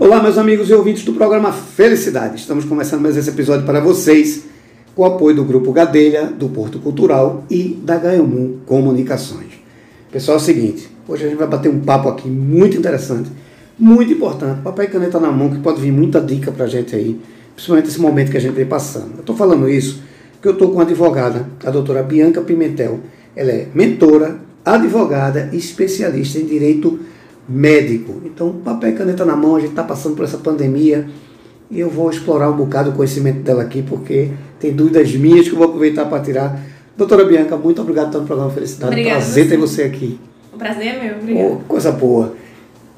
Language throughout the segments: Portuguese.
Olá, meus amigos e ouvintes do programa Felicidade. Estamos começando mais esse episódio para vocês com o apoio do Grupo Gadelha, do Porto Cultural e da Gaiamun Comunicações. Pessoal, é o seguinte, hoje a gente vai bater um papo aqui muito interessante, muito importante, papel e caneta na mão, que pode vir muita dica para a gente aí, principalmente nesse momento que a gente vem passando. Eu estou falando isso porque eu estou com uma advogada, a doutora Bianca Pimentel. Ela é mentora, advogada e especialista em direito médico. Então, papel e caneta na mão, a gente está passando por essa pandemia e eu vou explorar um bocado o conhecimento dela aqui, porque tem dúvidas minhas que eu vou aproveitar para tirar. Doutora Bianca, muito obrigado no programa Felicidade. Obrigada, Prazer você. ter você aqui. O prazer é meu, obrigada. Oh, coisa boa.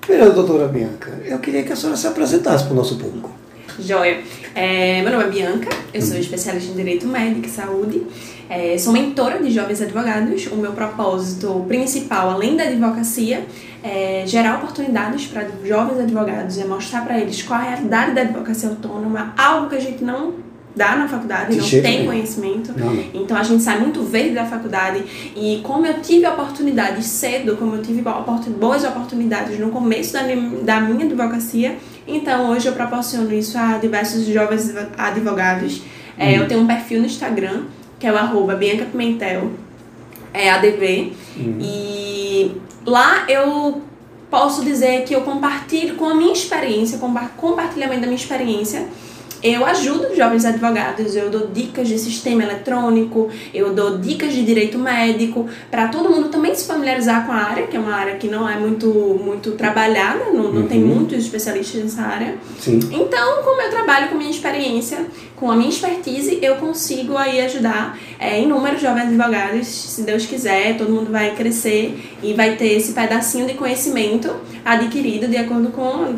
Primeiro, doutora Bianca, eu queria que a senhora se apresentasse para o nosso público. Joia. É, meu nome é Bianca, eu sou especialista em Direito Médico e Saúde. É, sou mentora de jovens advogados. O meu propósito principal, além da advocacia, é gerar oportunidades para jovens advogados, é mostrar para eles qual é a realidade da advocacia autônoma, algo que a gente não dá na faculdade, De não tem nenhum. conhecimento. Não, não. Então a gente sai muito verde da faculdade e como eu tive oportunidades cedo, como eu tive boas oportunidades no começo da, da minha advocacia, então hoje eu proporciono isso a diversos jovens advogados. É, eu tenho um perfil no Instagram, que é o arroba Bianca Pimentel, é ADV, e lá eu posso dizer que eu compartilho com a minha experiência, compa- compartilhamento da minha experiência, eu ajudo jovens advogados, eu dou dicas de sistema eletrônico, eu dou dicas de direito médico, para todo mundo também se familiarizar com a área, que é uma área que não é muito, muito trabalhada, não, não tem Uhum. muitos especialistas nessa área. Sim. Então, como eu trabalho com minha experiência, com a minha expertise, eu consigo aí ajudar é, inúmeros jovens advogados, se Deus quiser, todo mundo vai crescer e vai ter esse pedacinho de conhecimento adquirido de acordo com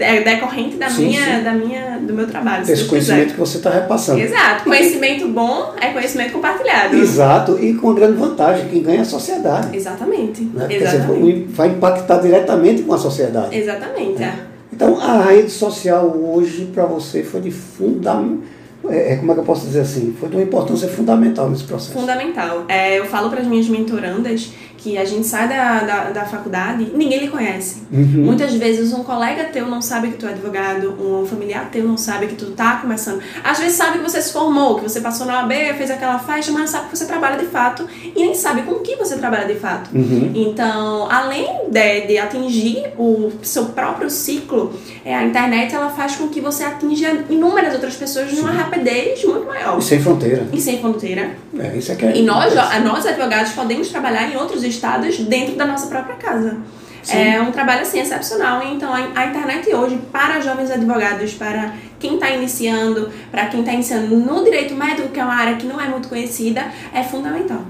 é, decorrente da Sim, minha, sim. da minha, do meu trabalho. se Esse conhecimento quiser. que você está repassando. Exato, conhecimento bom é conhecimento compartilhado. Exato, e com uma grande vantagem, quem ganha é a sociedade. Exatamente. Né? Exatamente. você vai impactar diretamente com a sociedade. Exatamente. é. Então, a rede social hoje para você foi de fundamental. É, é, como é que eu posso dizer assim? Foi de uma importância fundamental nesse processo. Fundamental. É, eu falo para as minhas mentorandas que a gente sai da, da, da faculdade ninguém lhe conhece. Uhum. Muitas vezes um colega teu não sabe que tu é advogado, um familiar teu não sabe que tu tá começando. Às vezes sabe que você se formou, que você passou na OAB, fez aquela faixa, mas sabe que você trabalha de fato e nem sabe com que você trabalha de fato. Uhum. Então, além de, de atingir o seu próprio ciclo, é, a internet ela faz com que você atinja inúmeras outras pessoas numa rapidez muito maior. E sem fronteira. E sem fronteira. É, isso é que é E nós, nós advogados, podemos trabalhar em outros estados dentro da nossa própria casa. Sim. É um trabalho assim excepcional. Então a, internet hoje, para jovens advogados, para quem está iniciando, para quem está iniciando no direito médico, que é uma área que não é muito conhecida, é fundamental.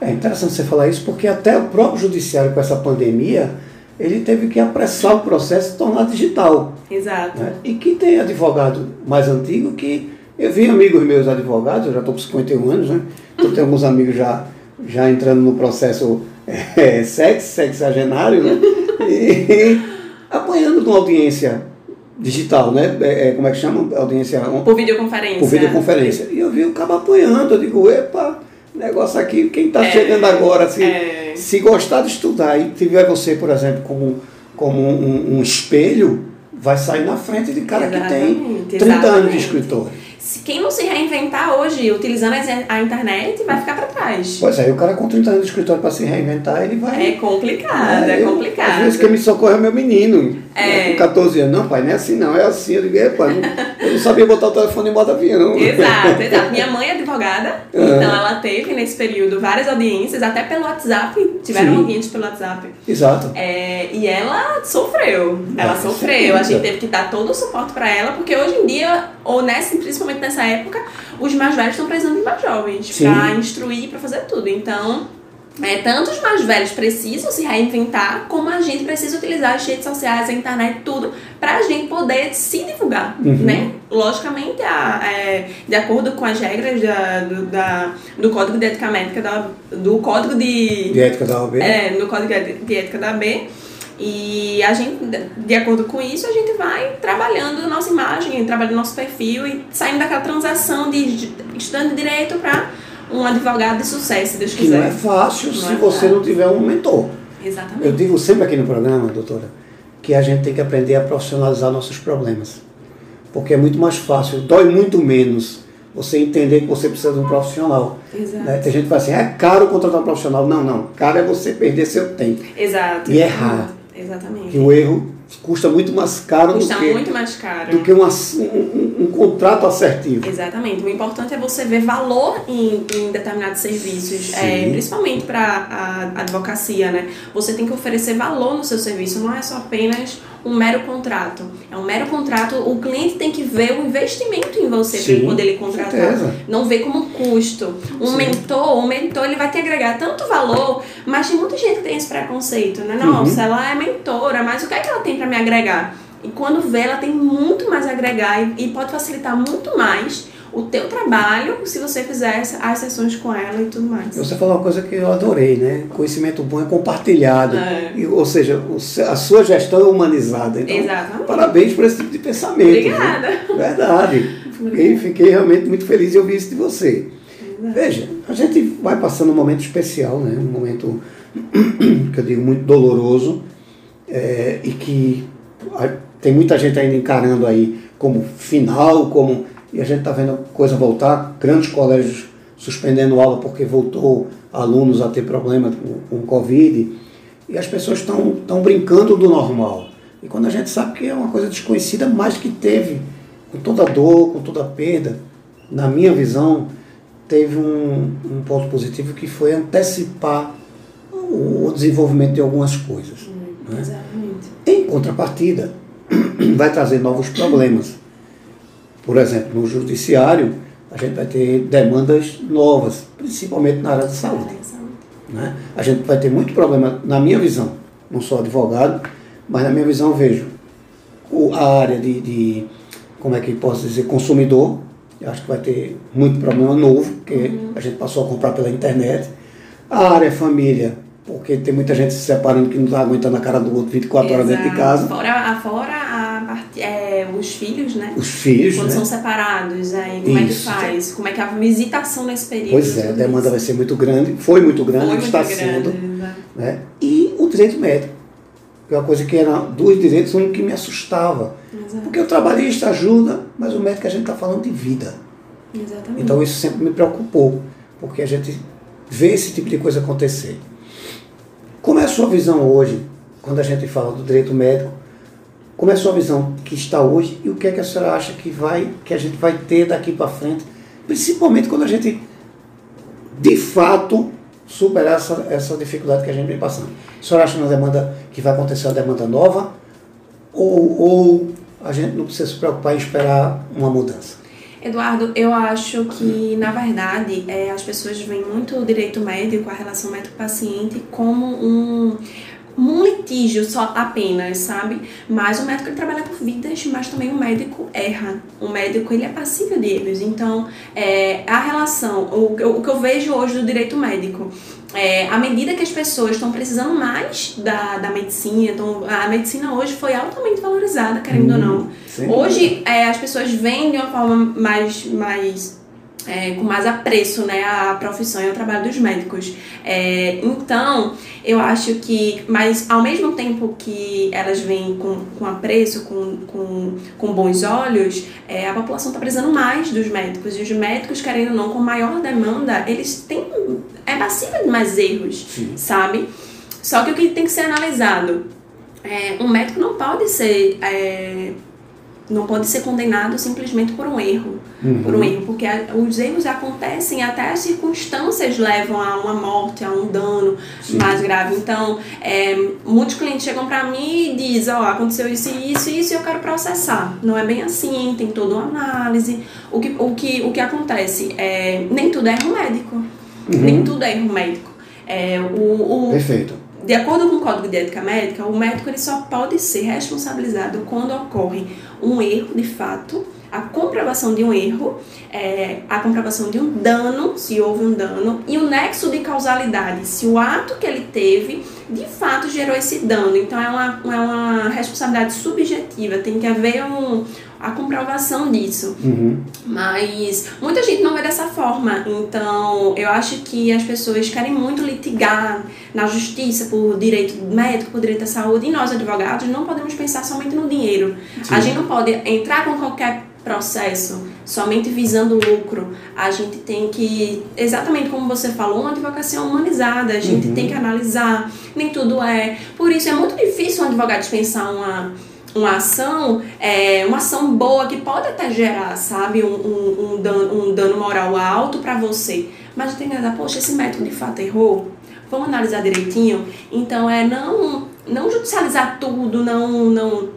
É interessante você falar isso, porque até o próprio judiciário com essa pandemia, ele teve que apressar o processo e tornar digital. Exato. né? E que tem advogado mais antigo que. Eu vi amigos meus advogados, eu já estou com 51 anos, né? Então tenho alguns amigos já, já entrando no processo é, sexo, sexagenário, né? E apanhando uma audiência digital, né? É, é, como é que chama? Audiência Por videoconferência. por videoconferência. E eu vi o cabo apanhando, eu digo, epa, negócio aqui, quem está É, chegando agora, se, é. se gostar de estudar e tiver você, por exemplo, como, como um, um espelho, vai sair na frente de cara que tem Exatamente, 30 anos de exatamente. escritório. Se quem não se reinventar hoje utilizando a internet vai ficar para trás. Pois é, o cara com 30 anos de escritório para se reinventar, ele vai. É complicado, é eu- complicado. Às vezes quem me socorre é meu menino. É. Com 14 anos. Não, pai, não é assim não, é assim. Eu digo, epa, não- sabia botar o telefone em modo avião. Exato, exato. Minha mãe é advogada, Uhum. então ela teve nesse período várias audiências, até pelo WhatsApp, tiveram Sim. audiências pelo WhatsApp. Exato. É, e ela sofreu, ela É, sofreu, a gente teve que dar todo o suporte pra ela, porque hoje em dia, ou nessa, principalmente nessa época, os mais velhos estão precisando de mais jovens pra instruir, pra fazer tudo. Então, é, tanto os mais velhos precisam se reinventar, como a gente precisa utilizar as redes sociais, a internet, tudo, pra gente poder se divulgar, Uhum. né? Logicamente, a- é, de acordo com as regras da, do, da- do Código de Ética Médica, da- do Código de... De ética da OAB. É, no Código de Ética da AB. E a gente, de acordo com isso, a gente vai trabalhando nossa imagem, trabalhando nosso perfil e saindo daquela transação de estudante de direito para um advogado de sucesso, se Deus Que não quiser. é fácil Não se é você não tiver um mentor. Exatamente. Eu digo sempre aqui no programa, doutora, que a gente tem que aprender a profissionalizar nossos problemas. Porque é muito mais fácil, dói muito menos você entender que você precisa de um profissional. Exato. Né? Tem gente que fala assim, é caro contratar um profissional. Não, não. Caro é você perder seu tempo. Exato. E errar. Exatamente. Que o erro custa muito mais caro Custa do que, muito mais caro. do que um, ass- um- um- contrato assertivo. Exatamente. O importante é você ver valor em, em determinados serviços, é, principalmente para a advocacia, né? Você tem que oferecer valor no seu serviço, não é só apenas um mero contrato. É um mero contrato, o cliente tem que ver o investimento em você para ele poder lhe com contratar. certeza. Não ver como custo. Um Sim. mentor, um mentor, ele vai te agregar tanto valor, mas tem muita gente que tem esse preconceito, né? Nossa, Uhum. ela é mentora, mas o que é que ela tem para me agregar? E quando vê, ela tem muito mais a agregar e, e pode facilitar muito mais o teu trabalho se você fizer as sessões com ela e tudo mais. Você falou uma coisa que eu adorei, né? Conhecimento bom é compartilhado. É. E, ou seja, a sua gestão é humanizada. Então, Exatamente. parabéns por esse tipo de pensamento. Obrigada. Verdade. Fiquei, fiquei realmente muito feliz de ouvir isso de você. Veja, a gente vai passando um momento especial, né? um momento que eu digo muito doloroso é, e que tem muita gente ainda encarando aí como final, como e a gente está vendo a coisa voltar, grandes colégios suspendendo aula porque voltou alunos a ter problema com, com Covid e as pessoas estão brincando do normal. E quando a gente sabe que é uma coisa desconhecida, mas que teve, com toda a dor, com toda perda, na minha visão, teve um, um ponto positivo que foi antecipar o, o desenvolvimento de algumas coisas. né? Exatamente. Em contrapartida, vai trazer novos problemas. Por exemplo, no judiciário, a gente vai ter demandas novas, principalmente na área de saúde. Né? A gente vai ter muito problema, na minha visão, não sou advogado, mas na minha visão vejo a área de, de, como é que posso dizer, consumidor, eu acho que vai ter muito problema novo, porque a gente passou a comprar pela internet. A área família, porque tem muita gente se separando que não está aguentando a cara do outro 24 horas dentro de Exato. casa. Fora, fora é, os filhos, né? Os filhos, Quando né? são separados, aí como é que Isso. faz? Como é que é a visitação nesse período? Pois é, a demanda isso. vai ser muito grande, foi muito grande, Foi muito está grande, sendo. exato. né? E o direito médico, que é uma coisa que era dos direitos um que me assustava. Exato. Porque o trabalhista ajuda, mas o médico a gente está falando de vida. Exatamente. Então isso sempre me preocupou, porque a gente vê esse tipo de coisa acontecer. Como é a sua visão hoje, quando a gente fala do direito médico? Como é a sua visão que está hoje e o que é que a senhora acha que vai, que a gente vai ter daqui para frente, principalmente quando a gente de fato superar essa, essa dificuldade que a gente vem passando? A senhora acha uma demanda que vai acontecer uma demanda nova ou, ou a gente não precisa se preocupar em esperar uma mudança? Eduardo, eu acho que, na verdade, é, as pessoas veem muito o direito médico, a relação médico-paciente, como um, um litígio só apenas, sabe? Mas o médico ele trabalha com vidas, mas também o médico erra. O médico ele é passível de erros. Então, é, a relação, o, que eu- o que eu vejo hoje do direito médico, é, à medida que as pessoas estão precisando mais da, da medicina, então, a medicina hoje foi altamente valorizada, querendo ou não. Sem Hoje é, as pessoas veem de uma forma mais, mais é, com mais apreço né, a profissão e o trabalho dos médicos. É, então, eu acho que, mas ao mesmo tempo que elas vêm com, com apreço, com, com, com bons olhos, é, a população está precisando mais dos médicos. E os médicos, querendo ou não, com maior demanda, eles têm. É passível de mais erros, Sim. sabe? Só que o que tem que ser analisado é, um médico não pode ser é, não pode ser condenado simplesmente por um erro, Uhum. por um erro, porque os erros acontecem até as circunstâncias levam a uma morte, a um dano Sim. mais grave. Então, é, muitos clientes chegam para mim e dizem, ó, aconteceu isso e isso e isso e eu quero processar. Não é bem assim, tem toda uma análise. O que, o que, o que acontece é, nem tudo é erro médico, nem tudo é erro médico. É, o, o, Perfeito. De acordo com o Código de Ética Médica, o médico ele só pode ser responsabilizado quando ocorre um erro de fato, a comprovação de um erro, é, a comprovação de um dano, se houve um dano, e o nexo de causalidade, se o ato que ele teve de fato gerou esse dano. Então é uma, é uma responsabilidade subjetiva, tem que haver um, a comprovação disso. Uhum. Mas muita gente não vê dessa forma. Então, eu acho que as pessoas querem muito litigar na justiça por direito médico, por direito à saúde, e nós, advogados, não podemos pensar somente no dinheiro. Sim. A gente não pode entrar com qualquer processo somente visando lucro. A gente tem que, exatamente como você falou, uma advocacia humanizada. A gente Uhum. tem que analisar. Nem tudo é. Por isso, é muito difícil um advogado dispensar uma uma ação, é, uma ação boa que pode até gerar, sabe, um, um, um dano, um dano moral alto para você. Mas tem analisar, poxa, esse médico de fato errou. Vamos analisar direitinho. Então é não não judicializar tudo, não não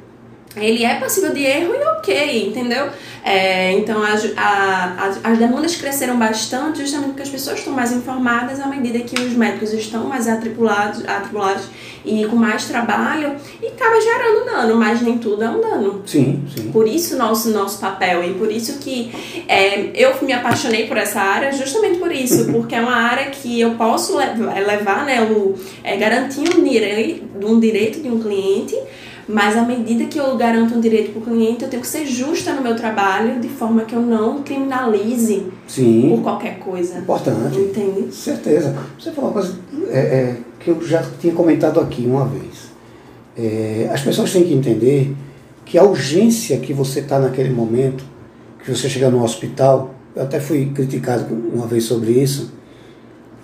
ele é passível de erro e ok, entendeu? É, então as, a, as, as demandas cresceram bastante justamente porque as pessoas estão mais informadas à medida que os médicos estão mais atripulados, atribulados e com mais trabalho e acaba gerando dano, mas nem tudo é um dano. Sim, sim. Por isso nosso nosso papel e por isso que é, eu me apaixonei por essa área justamente por isso, porque é uma área que eu posso levar, levar né, o, é, garantir um direito, um direito de um cliente mas à medida que eu garanto um direito para o cliente, eu tenho que ser justa no meu trabalho, de forma que eu não criminalize por Sim. qualquer coisa. Importante. Entende? Certeza. Você falou uma coisa é, é, que eu já tinha comentado aqui uma vez. É, as pessoas têm que entender que a urgência que você está naquele momento, que você chega no hospital, eu até fui criticado uma vez sobre isso,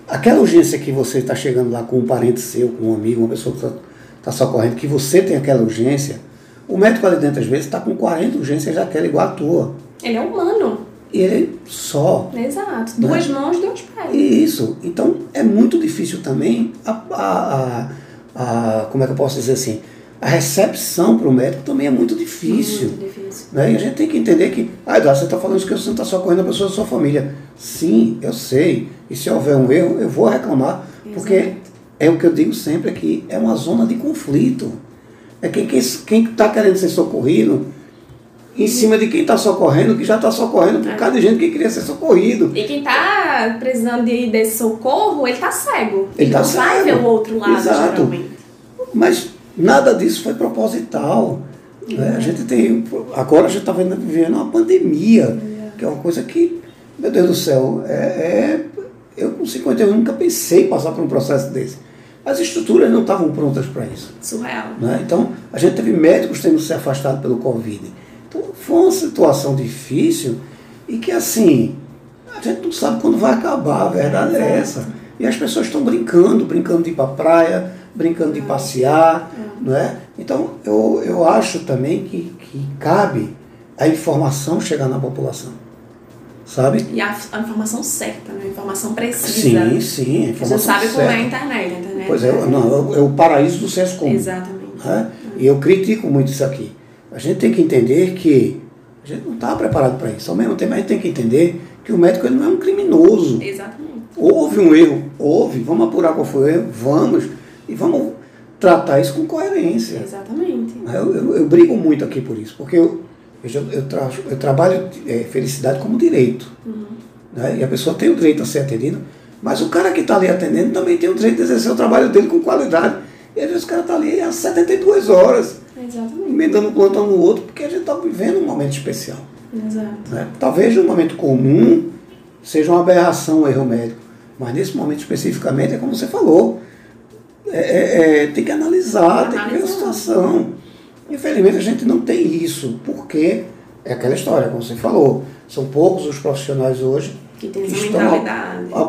aquela urgência que você está chegando lá com um parente seu, com um amigo, uma pessoa que está tá socorrendo, que você tem aquela urgência, o médico ali dentro às vezes está com 40 urgências daquela igual a tua. Ele é humano. E ele só Exato. Né? Duas mãos, dois pés. Isso. Então é muito difícil também a, a, a, a- como é que eu posso dizer assim, a recepção para o médico também é muito difícil. Muito difícil. Né? E a gente tem que entender que, ah, Eduardo, você está falando isso que você não está socorrendo a pessoa da sua família. Sim, eu sei. E se houver um erro, eu vou reclamar, porque Exato. É o que eu digo sempre aqui, é uma zona de conflito. É quem está quem está querendo ser socorrido em cima de quem está socorrendo, que já está socorrendo por É. causa de gente que queria ser socorrido. E quem tá precisando de, desse socorro, ele tá cego. Ele tá não vai cego. ver o outro lado, Exato. geralmente. Mas nada disso foi proposital. né? A gente tem. Agora a gente está vivendo uma pandemia, que é uma coisa que, meu Deus do céu, é, é- eu com 51 nunca pensei em passar por um processo desse. As estruturas não estavam prontas para isso. Surreal. né? Então, a gente teve médicos tendo se afastado pelo Covid. Então, foi uma situação difícil e que, assim, a gente não sabe quando vai acabar, a verdade é essa. E as pessoas estão brincando, brincando de ir para a praia, brincando de passear, não é? Então, eu, eu acho também que, que cabe a informação chegar na população, sabe? E a, a informação certa, né? A informação precisa. Sim, sim, a Você informação sabe como é a certa. internet, a internet. Pois é, não, é o- é o paraíso do senso comum. Exatamente. né? E eu critico muito isso aqui. A gente tem que entender que a gente não está preparado para isso. Ao mesmo tempo, a gente tem que entender que o médico ele não é um criminoso. Exatamente. Houve um erro, houve, vamos apurar qual foi o erro, vamos, e vamos tratar isso com coerência. Exatamente. Eu, eu, eu brigo muito aqui por isso, porque eu, eu, tra- eu trabalho é, felicidade como direito. Né? E a pessoa tem o direito a ser atendida, mas o cara que está ali atendendo também tem o direito de exercer o trabalho dele com qualidade. E às vezes o cara está ali às 72 horas Exatamente. emendando um plantão no outro, porque a gente está vivendo um momento especial. Né? Talvez no momento comum seja uma aberração o erro médico, mas nesse momento especificamente é como você falou. É, é- é, tem que analisar, tem que ver a situação. Infelizmente a gente não tem isso, porque é aquela história, como você falou, são poucos os profissionais hoje Que que essa estão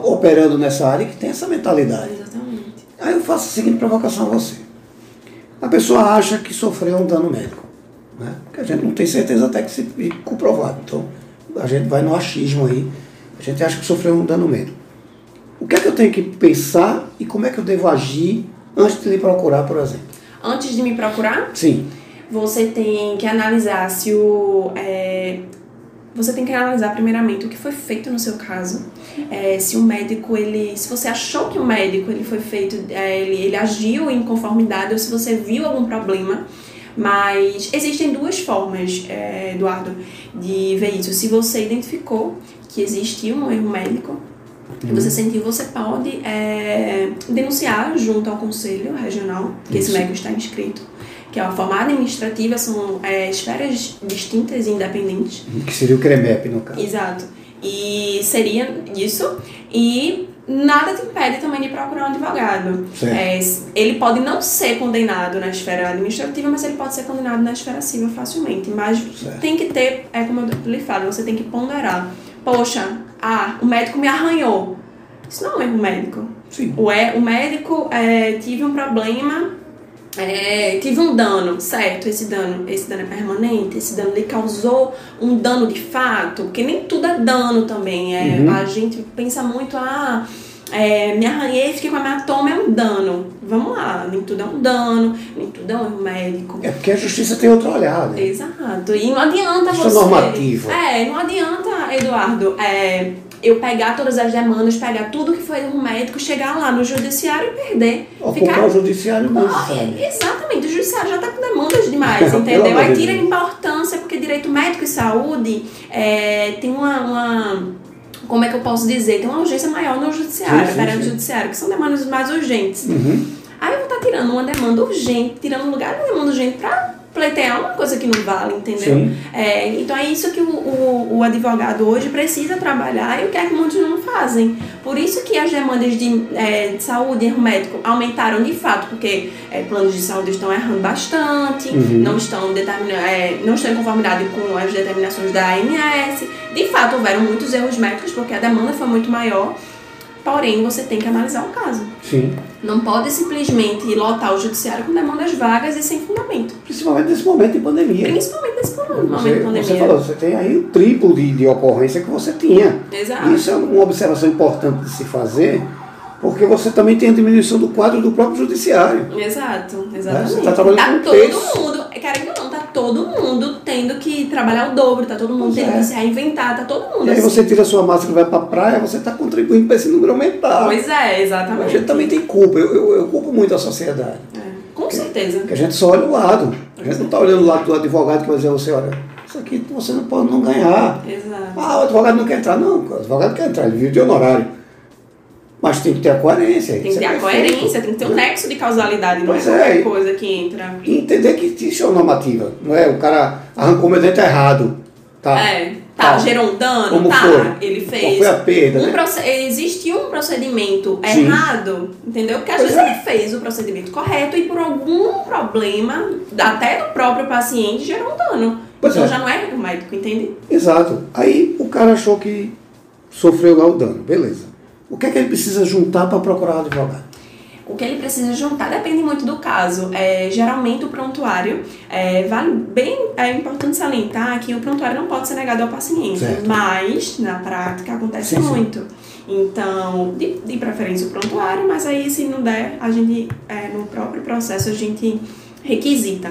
operando nessa área e que tem essa mentalidade. Exatamente. Aí eu faço a seguinte provocação a você. A pessoa acha que sofreu um dano médico. Né? Porque a gente não tem certeza até que se comprovado. Então, a gente vai no achismo aí. A gente acha que sofreu um dano médico. O que é que eu tenho que pensar e como é que eu devo agir antes de lhe procurar, por exemplo? Antes de me procurar, Sim. Você tem que analisar se o. é, você tem que analisar primeiramente o que foi feito no seu caso. É, se o médico, ele. Se você achou que o médico ele foi feito. é, ele, ele agiu em conformidade ou se você viu algum problema. Mas existem duas formas, é, Eduardo, de ver isso. Se você identificou que existiu um erro médico, que você sentiu, você pode é, denunciar junto ao conselho regional, que esse Isso. médico está inscrito, que é uma forma administrativa, são é, esferas distintas e independentes. Que seria o CREMEP, no caso. Exato. E seria isso. E nada te impede também de procurar um advogado. É, ele pode não ser condenado na esfera administrativa, mas ele pode ser condenado na esfera civil facilmente. Mas certo. tem que ter, é como eu lhe falo, você tem que ponderar. Poxa, ah, o médico me arranhou. Isso não é um médico. Sim. O, é, o médico é, tive um problema é, tive um dano, certo? Esse dano, esse dano é permanente, esse dano lhe causou um dano de fato, porque nem tudo é dano também. É, uhum. A gente pensa muito, ah, é, me arranhei, fiquei com hematoma, é um dano. Vamos lá, nem tudo é um dano, nem tudo é um médico. É porque a justiça tem outro olhar, né? Exato. E não adianta Isso você. É normativo. É, não adianta, Eduardo, é, eu pegar todas as demandas, pegar tudo que foi do médico, chegar lá no judiciário e perder. Ficar... o judiciário mesmo, sabe? Exatamente, o judiciário já está com demandas demais, entendeu? Aí tira a importância, porque direito médico e saúde é, tem uma, uma, Como é que eu posso dizer? Tem uma urgência maior no judiciário, perante o judiciário, que são demandas mais urgentes. Uhum. Aí eu vou estar tá tirando uma demanda urgente, tirando um lugar de demanda urgente para pleitear uma coisa que não vale, entendeu? É, então é isso que o, o, o, advogado hoje precisa trabalhar e o que é que muitos não fazem. Por isso que as demandas de, é, de saúde e erro médico aumentaram de fato, porque é, planos de saúde estão errando bastante, uhum. não, estão é, não estão em conformidade com as determinações da ANS. De fato, houveram muitos erros médicos porque a demanda foi muito maior. Porém, você tem que analisar o caso. Sim. Não pode simplesmente lotar o judiciário com demandas vagas e sem fundamento. Principalmente nesse momento de pandemia. Principalmente nesse momento você, de pandemia. Você falou, você tem aí o triplo de, de ocorrência que você tinha. Exato. Isso é uma observação importante de se fazer, porque você também tem a diminuição do quadro do próprio judiciário. Exato, exatamente. Você está trabalhando tá com todo mundo, querendo ou não, tá todo mundo tendo que trabalhar o dobro, tá todo mundo pois tendo é. que se reinventar, tá todo mundo. E aí assim. você tira a sua máscara e vai pra praia, você está contribuindo para esse número aumentar. Pois é, exatamente. A gente também tem culpa, eu, eu, eu culpo muito a sociedade. É, com certeza. Porque a gente só olha o lado. A gente não está olhando o lado do advogado que vai dizer você, olha, isso aqui você não pode não ganhar. Exato. Ah, o advogado não quer entrar. Não, o advogado quer entrar, ele vive de honorário. Mas tem que ter a coerência. Tem que ter a coerência, tem que ter um nexo de causalidade, pois não é qualquer é. coisa que entra. Entender que existe uma normativa, não é? O cara arrancou meu dente errado. Tá. É, tá, tá. gerou um dano, Como tá, foi? ele fez. Qual foi a perda, um né? Existe um procedimento Sim. errado, entendeu? Porque às Pois vezes é. ele fez o procedimento correto e por algum problema, até do próprio paciente, gerou um dano. Pois então é. já não é o médico, entende? Exato. Aí o cara achou que sofreu lá o dano, beleza. O que é que ele precisa juntar para procurar um advogado? O que ele precisa juntar depende muito do caso. É, geralmente o prontuário, é, vale bem, é importante salientar que o prontuário não pode ser negado ao paciente, Certo. mas na prática acontece Sim, sim. muito. Então, de, de preferência o prontuário, mas aí se não der, a gente, é, no próprio processo, a gente requisita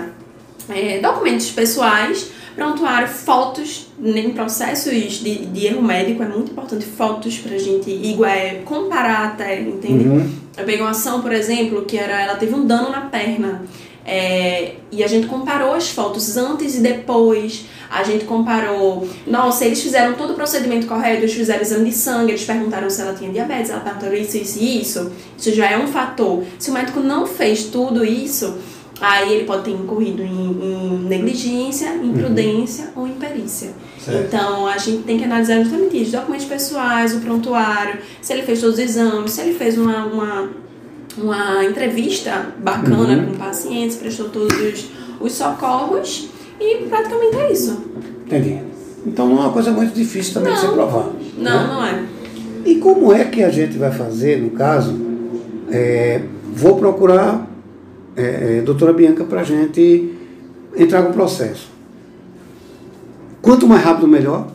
é, documentos pessoais, prontuário, fotos, em processos de, de erro médico é muito importante fotos pra gente igual, é, comparar até, entende? Uhum. Eu peguei uma ação, por exemplo, que era ela teve um dano na perna. é, e a gente comparou as fotos antes e depois. A gente comparou. Nossa, eles fizeram todo o procedimento correto, eles fizeram exame de sangue, eles perguntaram se ela tinha diabetes, ela perguntaram isso, isso e isso. Isso já é um fator. Se o médico não fez tudo isso, aí ele pode ter incorrido em, em negligência, imprudência ou imperícia. Certo. Então a gente tem que analisar justamente isso: documentos pessoais, o prontuário, se ele fez todos os exames, se ele fez uma, uma, uma entrevista bacana Uhum. com pacientes, prestou todos os, os socorros e praticamente é isso. Entendi. Então não é uma coisa muito difícil também de Não. se provar. Não, né? não é. E como é que a gente vai fazer, no caso, é, vou procurar é, é, doutora Bianca para a gente entrar com o processo. Quanto mais rápido, melhor,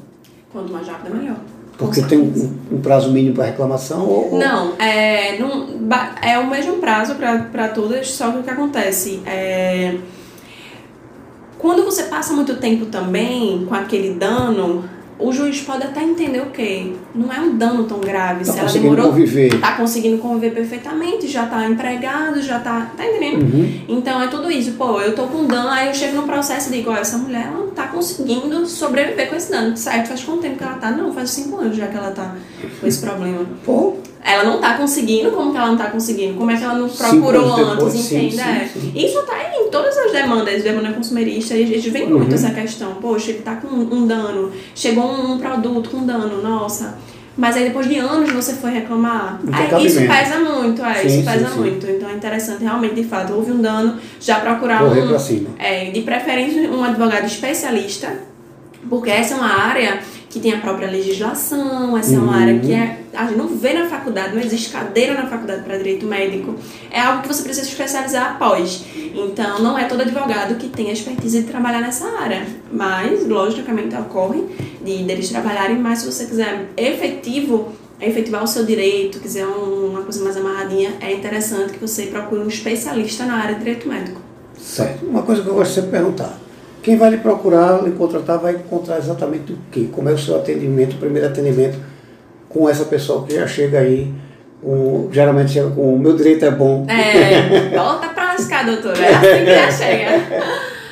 Quanto mais rápido, melhor. Porque tem um, um prazo mínimo para reclamação ou, ou- Não, é, não, é o mesmo prazo para todas, só que o que acontece é. Quando você passa muito tempo também com aquele dano, o juiz pode até entender o quê? Não é um dano tão grave. Tá se ela demorou. conviver. Tá conseguindo conviver perfeitamente, já tá empregado, já tá. Tá entendendo? Uhum. Então é tudo isso. Pô, eu tô com dano, aí eu chego no processo e digo, ó, essa mulher ela não tá conseguindo sobreviver com esse dano. Certo, faz quanto tempo que ela tá? Não, faz cinco anos já que ela tá com esse problema. Pô, Ela não tá conseguindo, como que ela não tá conseguindo? Como é que ela não procurou antes, entende? sim, É. sim. Isso tá em em todas as demandas, demanda consumerista, a gente vê muito Uhum. essa questão. Poxa, ele tá com um dano, chegou um produto com dano, nossa. Mas aí depois de anos você foi reclamar. Aí, isso pesa muito, é, Sim, isso sim, pesa sim. muito. Então é interessante, realmente, de fato, houve um dano, já procurar Correr um, é, de preferência um advogado especialista, porque essa é uma área que tem a própria legislação, essa é uma Uhum. área que é, a gente não vê na faculdade, não existe cadeira na faculdade para direito médico. É algo que você precisa se especializar após. Então, não é todo advogado que tem a expertise de trabalhar nessa área. Mas, logicamente, ocorre de deles trabalharem, mas se você quiser efetivo, efetivar o seu direito, quiser um- uma coisa mais amarradinha, é interessante que você procure um especialista na área de direito médico. Certo. Uma coisa que eu gosto sempre de perguntar. Quem vai lhe procurar, lhe contratar, vai encontrar exatamente o quê? Como é o seu atendimento, o primeiro atendimento com essa pessoa que já chega aí, com- geralmente chega com o meu direito é bom. É, volta pra lascar, doutora. É assim que já chega.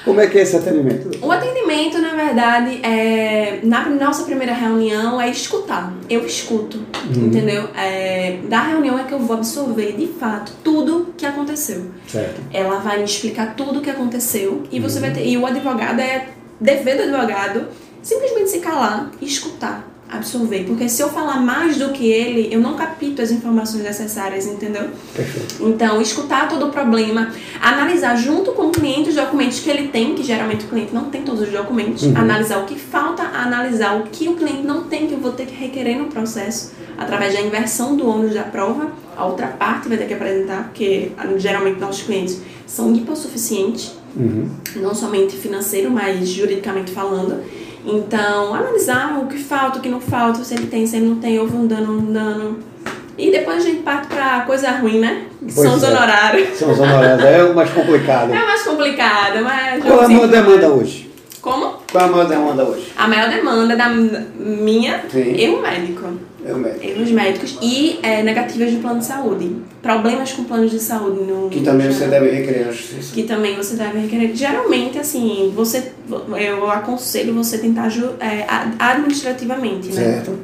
Como é que é esse atendimento? O atendimento, na verdade, é, na nossa primeira reunião é escutar. Eu escuto, entendeu? É, da reunião é que eu vou absorver, de fato, tudo que aconteceu. Certo. Ela vai me explicar tudo o que aconteceu e você vai ter. E o advogado é dever do advogado simplesmente se calar e escutar, absorver. Porque se eu falar mais do que ele, eu não capto as informações necessárias, entendeu? Perfeito. Então, escutar todo o problema, analisar junto com o cliente os documentos que ele tem, que geralmente o cliente não tem todos os documentos, Uhum. analisar o que falta, analisar o que o cliente não tem, que eu vou ter que requerer no processo, através da inversão do ônus da prova, a outra parte vai ter que apresentar, porque ah, geralmente nossos clientes são hipossuficientes, Uhum. não somente financeiro, mas juridicamente falando. Então, analisar o que falta, o que não falta, se ele tem, se ele não tem, houve um dano, um dano. E depois a gente parte pra coisa ruim, né? Que Pois são os é. honorários. São os honorários, é o mais complicado. É mais complicado, mas. Qual é a maior demanda hoje? Como? Qual é a maior demanda hoje? A maior demanda da minha, Sim. erro médico. É o médico. Erros médicos e é, negativas de plano de saúde. Problemas com planos de saúde no. Que também você deve requerer na justiça. que também você deve requerer. Geralmente, assim, você, eu aconselho você tentar é, administrativamente, né? Certo.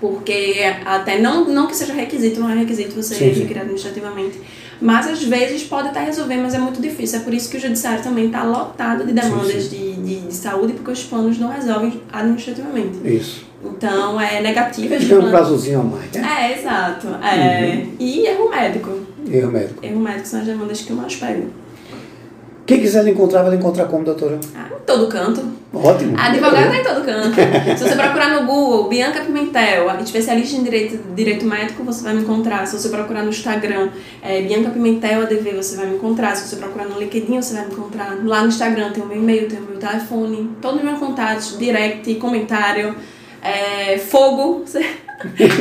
Porque até não, não que seja requisito, não é requisito você requerer administrativamente. Mas às vezes pode até resolver, mas é muito difícil. É por isso que o judiciário também está lotado de demandas Sim, De, de, de saúde, porque os planos não resolvem administrativamente. Isso. Então, é negativas de Tem um prazozinho a mais, né? É, exato. É. E erro médico. Erro médico. Erro médico são as demandas que eu mais pego. Quem quiser lhe encontrar, vai lhe encontrar como, doutora? Ah, em todo canto. Ótimo. Advogado tá em todo canto. Se você procurar no Google, Bianca Pimentel, especialista em direito, direito médico, você vai me encontrar. Se você procurar no Instagram, é, Bianca Pimentel ADV, você vai me encontrar. Se você procurar no LinkedIn, você vai me encontrar. Lá no Instagram tem o meu e-mail, tem o meu telefone, todos os meus contatos, direct, comentário, é, fogo.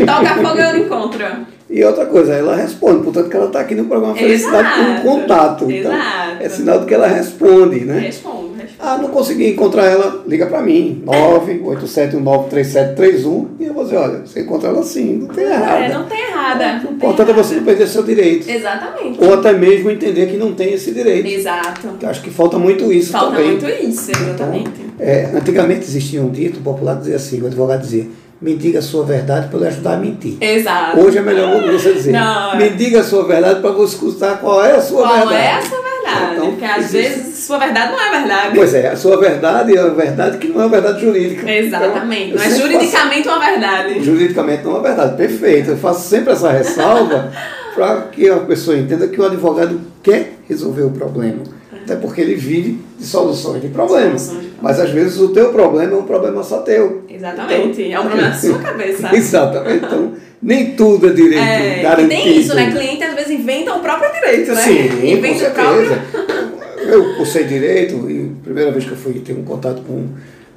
Toca fogo eu encontro. E outra coisa, ela responde, portanto que ela está aqui no programa Felicidade por um contato. Então, Exato. é sinal de que ela responde, né? Respondo, respondo. Ah, não consegui encontrar ela, liga para mim, 987193731 e eu vou dizer, olha, você encontra ela sim, não tem errado. É, não tem errada. O importante é você não perder seu direito. Exatamente. Ou até mesmo entender que não tem esse direito. Exato. Eu acho que falta muito isso Falta também. muito isso, exatamente. É, antigamente existia um dito popular dizia assim, o advogado dizia, me diga a sua verdade para eu lhe ajudar a mentir. Exato. Hoje é melhor você dizer, Não, me diga a sua verdade para você escutar qual é a sua Qual verdade. é a sua verdade? Então, Porque às existe- vezes sua verdade não é verdade. Pois é, a sua verdade é a verdade que não é a verdade jurídica. Exatamente. Então, não é juridicamente uma verdade. faço- juridicamente não é verdade. Perfeito. Eu faço sempre essa ressalva para que a pessoa entenda que o advogado quer resolver o problema. Até porque ele vive de soluções de problemas. Soluções de Mas às vezes o teu problema é um problema só teu. Exatamente. é um problema da sua cabeça. Exatamente. Então, nem tudo é direito É, e garantido. tem isso, né? Cliente às vezes inventa o próprio direito, né? Sim, com inventa o próprio. certeza. Eu cursei direito e a primeira vez que eu fui ter um contato com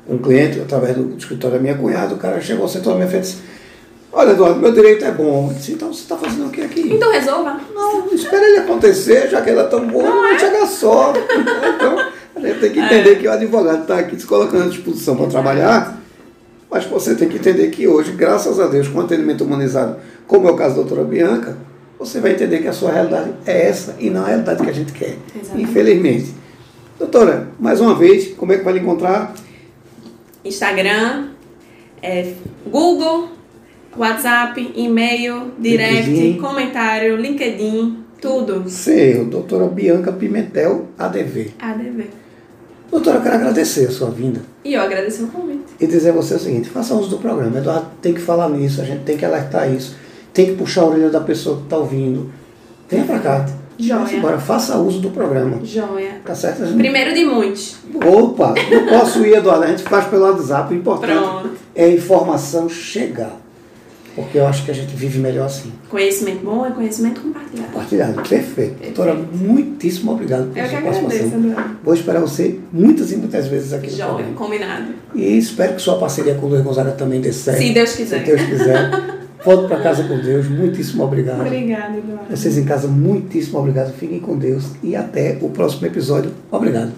um cliente, através do escritório da minha cunhada, o cara chegou, sentou na minha frente e disse, olha Eduardo, meu direito é bom. Disse, então você está fazendo o que aqui? Então resolva. Não, espera ele acontecer, já que ele é tão bom, não, vai chegar só. Então, a gente tem que entender que o advogado está aqui se colocando à disposição para trabalhar, mas você tem que entender que hoje, graças a Deus, com atendimento humanizado, como é o caso da doutora Bianca, você vai entender que a sua realidade é essa e não a realidade que a gente quer. Exatamente. Infelizmente. Doutora, mais uma vez, como é que vai lhe encontrar? Instagram, é, Google, WhatsApp, e-mail, direct, LinkedIn. comentário, LinkedIn. Tudo. Seu, doutora Bianca Pimentel, ADV. ADV. Doutora, eu quero agradecer a sua vinda E eu agradeço o convite. e dizer a você o seguinte: faça uso do programa. Eduardo tem que falar nisso, a gente tem que alertar isso, tem que puxar a orelha da pessoa que está ouvindo. Venha pra cá. Joia. Embora, faça uso do programa. Joia. Tá certo? Gente- Primeiro de muitos. Opa, não posso ir, Eduardo. A gente faz pelo WhatsApp. O importante Pronto. é a informação chegar. Porque eu acho que a gente vive melhor assim. Conhecimento bom é conhecimento compartilhado. Compartilhado. Perfeito. Doutora, muitíssimo obrigado pela Eu que sua agradeço, participação. Eduardo. Vou esperar você muitas e muitas vezes aqui Joia. Combinado. E espero que sua parceria com o Luiz Gonzaga também dê certo. Se Deus quiser. Se Deus quiser. Volte para casa com Deus. Muitíssimo obrigado. Obrigada, Eduardo. Vocês em casa, muitíssimo obrigado. Fiquem com Deus. E até o próximo episódio. Obrigado.